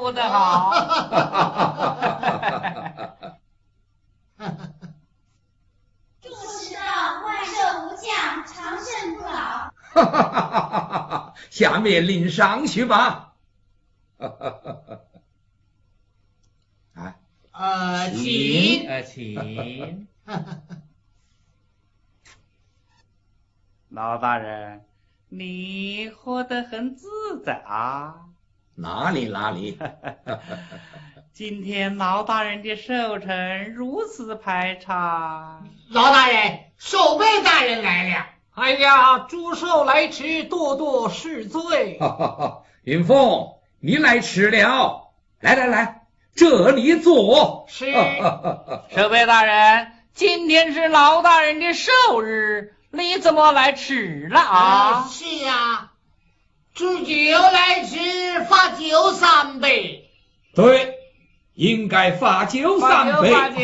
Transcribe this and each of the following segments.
好的好。祝世道万寿无疆，长生不老。哈哈哈哈哈！下面领上去吧。哈哈哈哈哈！呃，请，呃，请。老大人，你活得很自在啊。哪里哪里。今天老大人的寿辰如此排场。老大人，守备大人来了。哎呀，祝寿来迟，多多恕罪。哈哈哈，云凤，你来迟了。来来来，这里坐。是。守备大人，今天是老大人的寿日。你怎么来迟了啊？是啊，祝酒来迟，罚酒三杯。对，应该罚酒三杯。罚酒，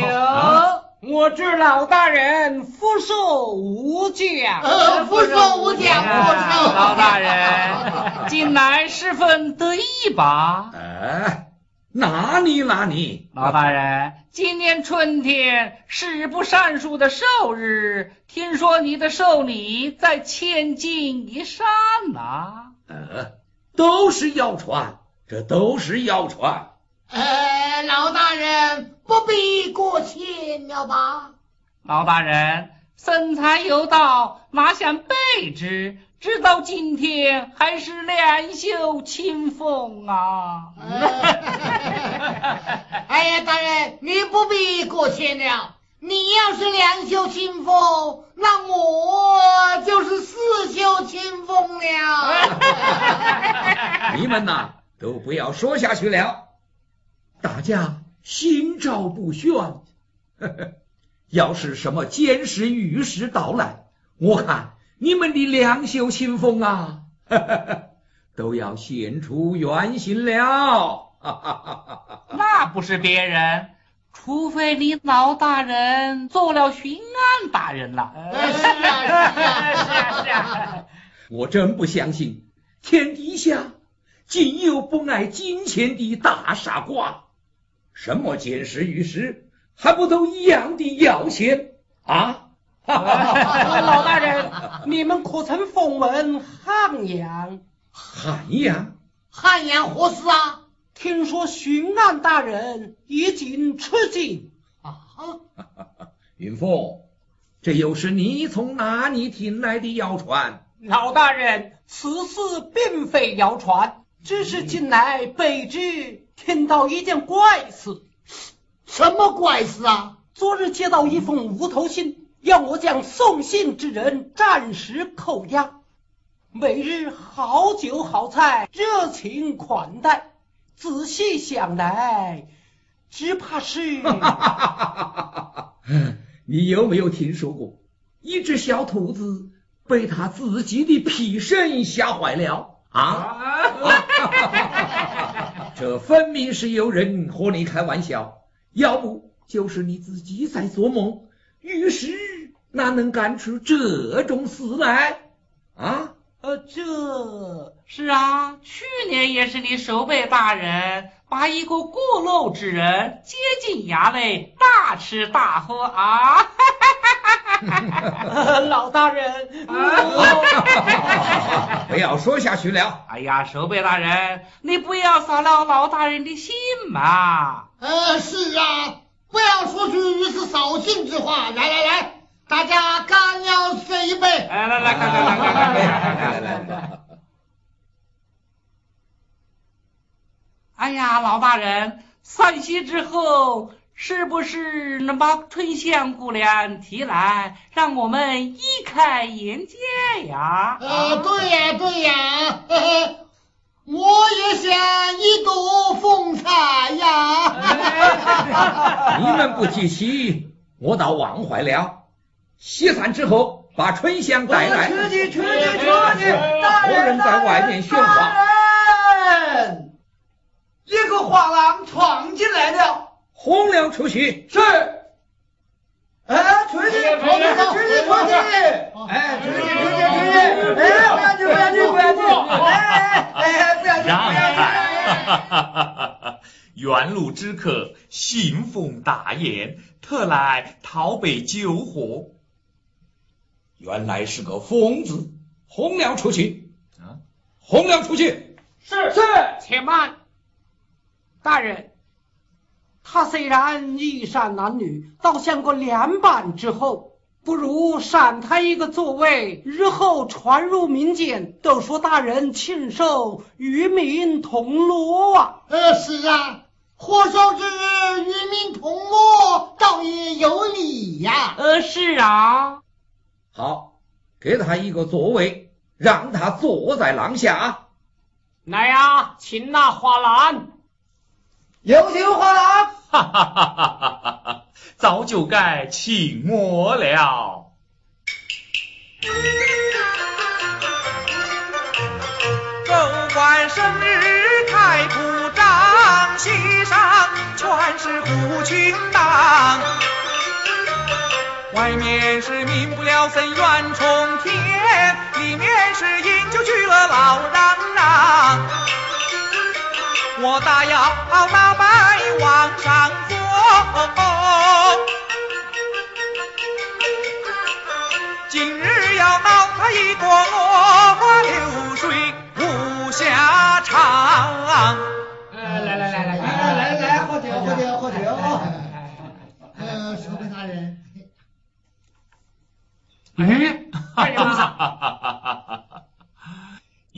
我知老大人福寿无疆。呃，福寿无疆，福寿。老大人，近来十分得意吧？哎。哪里哪里，老大人，今年春天是不善数的寿日，听说你的寿礼在千金一山呐。呃，都是谣传，这都是谣传。呃，老大人不必过谦了吧？老大人，生财有道，哪想备之？直到今天还是两袖清风啊！哎呀，大人，你不必过谦了。你要是两袖清风，那我就是四袖清风了。你们呐，都不要说下去了，大家心照不宣。要是什么监视御史到来，我看。你们的两袖清风啊，都要现出原形了。那不是别人，除非你老大人做了巡案大人了。是啊是啊是啊！我真不相信，天底下竟有不爱金钱的大傻瓜。什么监视御史，还不都一样的要钱啊？老大人，你们可曾奉闻汉阳？汉阳？汉阳何事啊？听说巡按大人已经吃惊。啊！云凤，这又是你从哪里听来的谣传？老大人，此事并非谣传，只是近来卑职听到一件怪事。什么怪事啊？昨日接到一封无头信。要我将送信之人暂时扣押，每日好酒好菜，热情款待。仔细想来，只怕是 你有没有听说过，一只小兔子被他自己的屁声吓坏了啊？这分明是有人和你开玩笑，要不就是你自己在做梦。于是哪能干出这种事来啊？呃，这是啊，去年也是你守备大人把一个过路之人接进衙内，大吃大喝啊！老大人，不要说下去了。哎呀，守备大人，你不要扫了老大人的心嘛。呃，是啊。不要说句如此扫兴之话！来来来，大家干了这一杯！来来来，干干干干干！来来来！哎呀，老大人，散席之后是不是能把春香姑娘提来，让我们一开眼界呀？呃，对呀对呀。我也想一睹风采呀！你们不提起，我倒忘怀了。西散之后，把春香带来。出去，出去，出去！何人在外面喧哗？一个画廊闯进来了，红娘出去。是。哎，出去，出去，出去，出去！哎，出去，出去，出去！哎，不要去，不要去，不要去！哎哎哎，不要去，不要去！远路之客信奉大宴，特来讨杯酒喝。原来是个疯子，轰了出去！啊，轰了出去！是是，且慢，大人，他虽然衣衫褴褛，倒像个两板之后。不如赏他一个座位，日后传入民间，都说大人亲手与民同乐啊！呃，是啊，火烧之日与民同乐，倒也有理呀。呃，是啊。好，给他一个座位，让他坐在廊下。来呀，请那花篮。有请花篮。哈哈哈哈哈哈！早就该请我了。州官生日开铺张，席上全是虎群党。外面是民不聊生怨冲天，里面是饮酒去了老嚷嚷。我大摇大摆往上走，今日要闹他一锅落花流水无下场。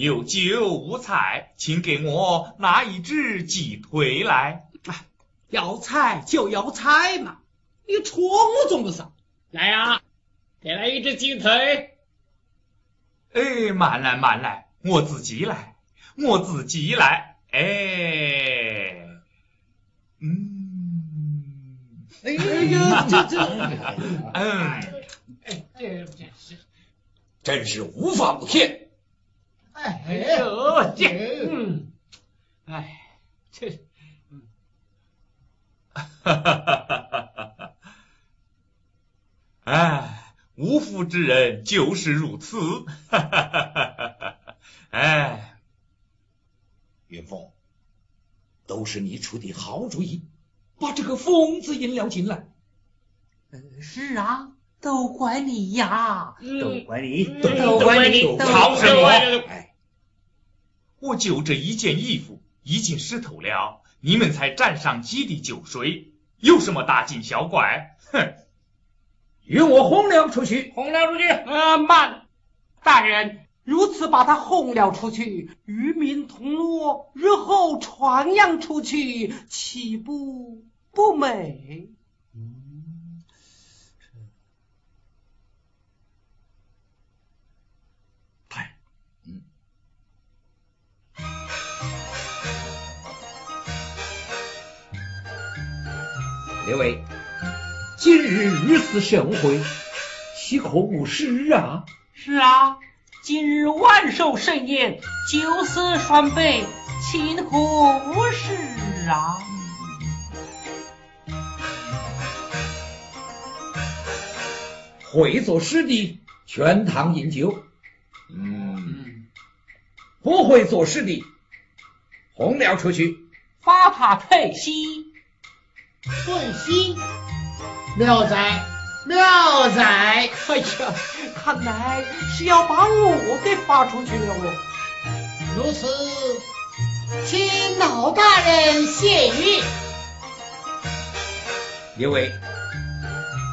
有酒无菜，请给我拿一只鸡腿来。要菜就要菜嘛，你戳我中不上。来呀，给来一只鸡腿。哎，慢来慢来，我自己来，我自己来。哎，嗯，哎呀，这这，嗯，哎，这这是，真是无法无天。哎呦，这，嗯，哎，这，哈哈哈哈哈！哎，无福之人就是如此。哈哈哈哈哈！哎，云峰，都是你出的好主意，把这个疯子引了进来。是啊。都怪你呀！都怪你，都怪你！都怪你？我就这一件衣服已经湿透了，你们才沾上几滴酒水，有什么大惊小怪？哼！与我轰了出去！轰了出去！呃，慢，大人，如此把他轰了出去，与民同乐，日后传扬出去，岂不不美？列位，今日如此盛会，岂可无失啊？是啊，今日万寿盛宴，酒色双倍，岂可无失啊？会做诗的全堂饮酒，嗯，不会做事的轰了出去，发他退西。顺西，妙哉妙哉！哎呀，看来是要把我给发出去了哦。如此，请老大人谢玉。因为，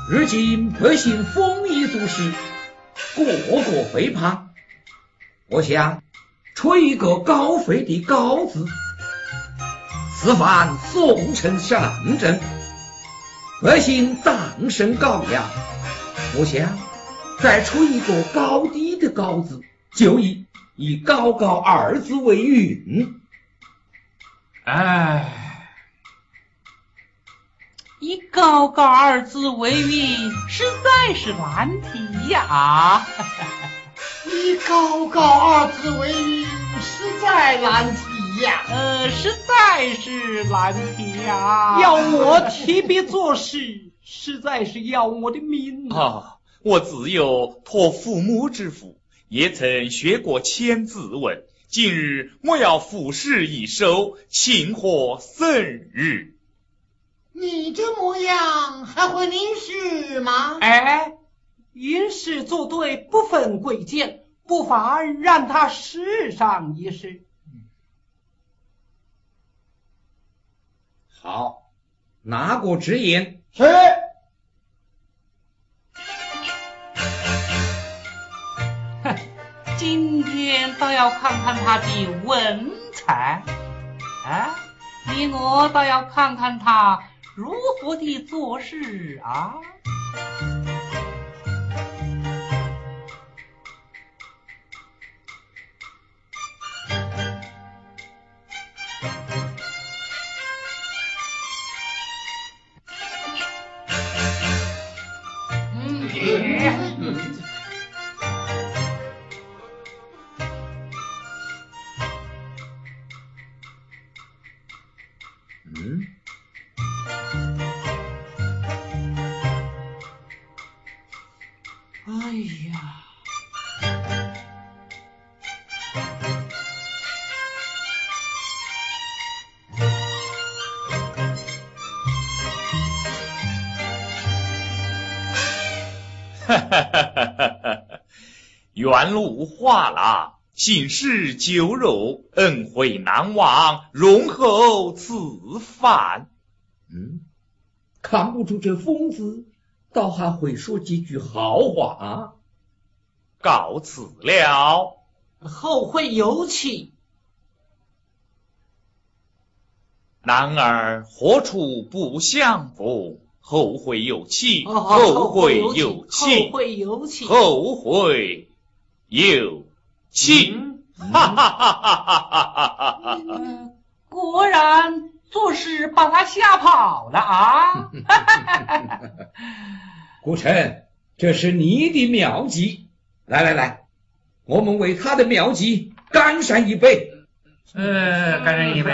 如今百姓丰衣足食，个个肥胖，我想出一个高飞的高字。此番宋城上阵，百姓葬身高扬，我想再出一个高低的高字，就以以高高二字为韵。哎，以高高二字为韵，实在是难题呀！以高高二字为韵，实在难题。呃，实在是难题呀！要我提笔作诗，实在是要我的命啊！我自幼托父母之福，也曾学过千字文，今日我要赋诗一首，庆贺生日。你这模样还会吟诗吗？哎，吟诗作对不分贵贱，不妨让他试上一试。好，拿过指引。是。哼，今天倒要看看他的文采啊！你我倒要看看他如何的做事啊！ね。原路画啦，心事酒肉，恩惠难忘，容后此番。嗯，看不出这疯子倒还会说几句好话啊！告辞了。后会有期。男儿何处不相逢？后会有期，后会有期，后会有期，后会有期，哈哈哈哈哈哈！果然做事把他吓跑了啊！古城，这是你的妙计，来来来，我们为他的妙计干上一杯，呃，干上一杯。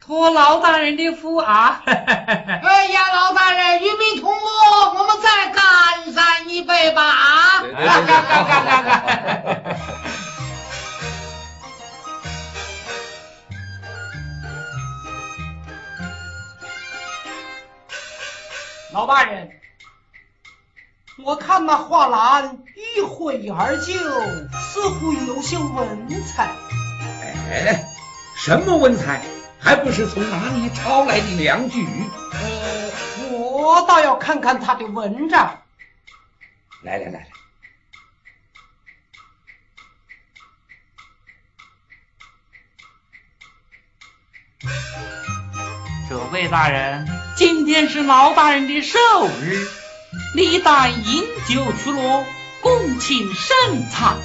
托老大人的福啊！哎呀，老大人，与民同乐，我们再干上一杯吧！啊，对对对对好好好好老大人，我看那画栏一挥而就，似乎有些文采。哎，什么文采？还不是从哪里抄来的良句？呃，我倒要看看他的文章。来来来来，这位大人，今天是老大人的寿日，理当饮酒取乐，共庆盛餐。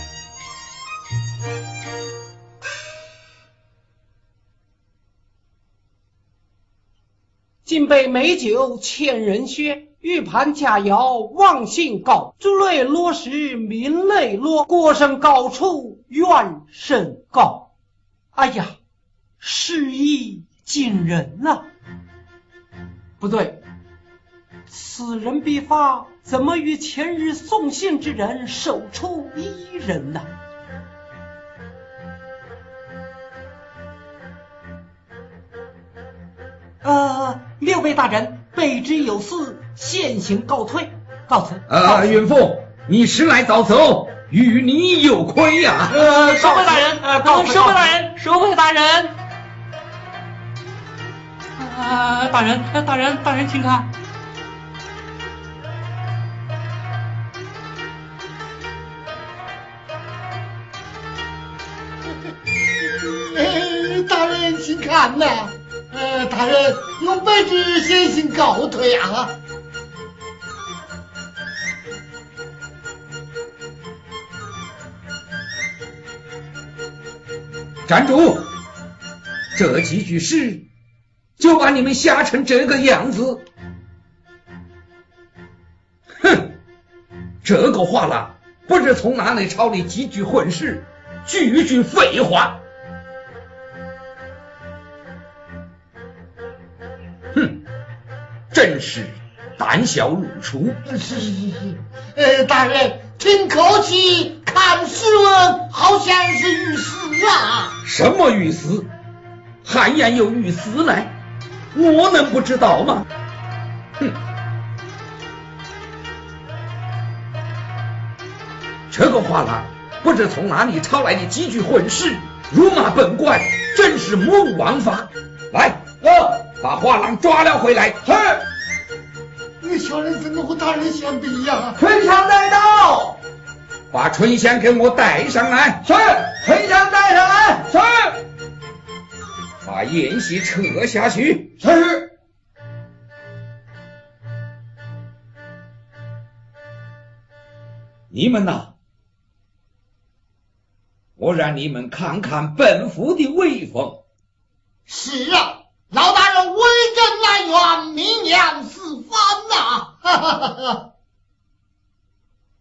今杯美酒千人歇，玉盘佳肴望信高。珠泪落时明泪落，歌声高处怨声高。哎呀，诗意惊人呐、不对，此人笔法怎么与前日送信之人手出一人呢？呃，六位大人，卑职有事，先行告退，告辞。告啊，辞云凤，你时来早走，与你有亏呀、呃，收回大人，呃，告辞。收回大人，收回大人。啊，大人，呃大人，大人，请看。哎，大人请看呐，呃，大人，我卑职先行告退啊。站住！这几句诗就把你们吓成这个样子。哼，这个话啦，不知从哪里抄的几句混世，句句废话。真是胆小如鼠。是是是是，呃，大人，听口气，看诗文，好像是御史啊。什么御史？汉阳有御史来，我能不知道吗？哼！这个画廊不知从哪里抄来的几句混诗，辱骂本官，真是目无王法。来，呃，把画廊抓了回来。是。你小人怎么和大人相比呀？春香带到，把春香给我带上来。是，春香带上来。是。把宴席撤下去。是。你们呐，我让你们看看本府的威风。是啊，老大人威震南园，名扬翻呐！哈哈哈哈。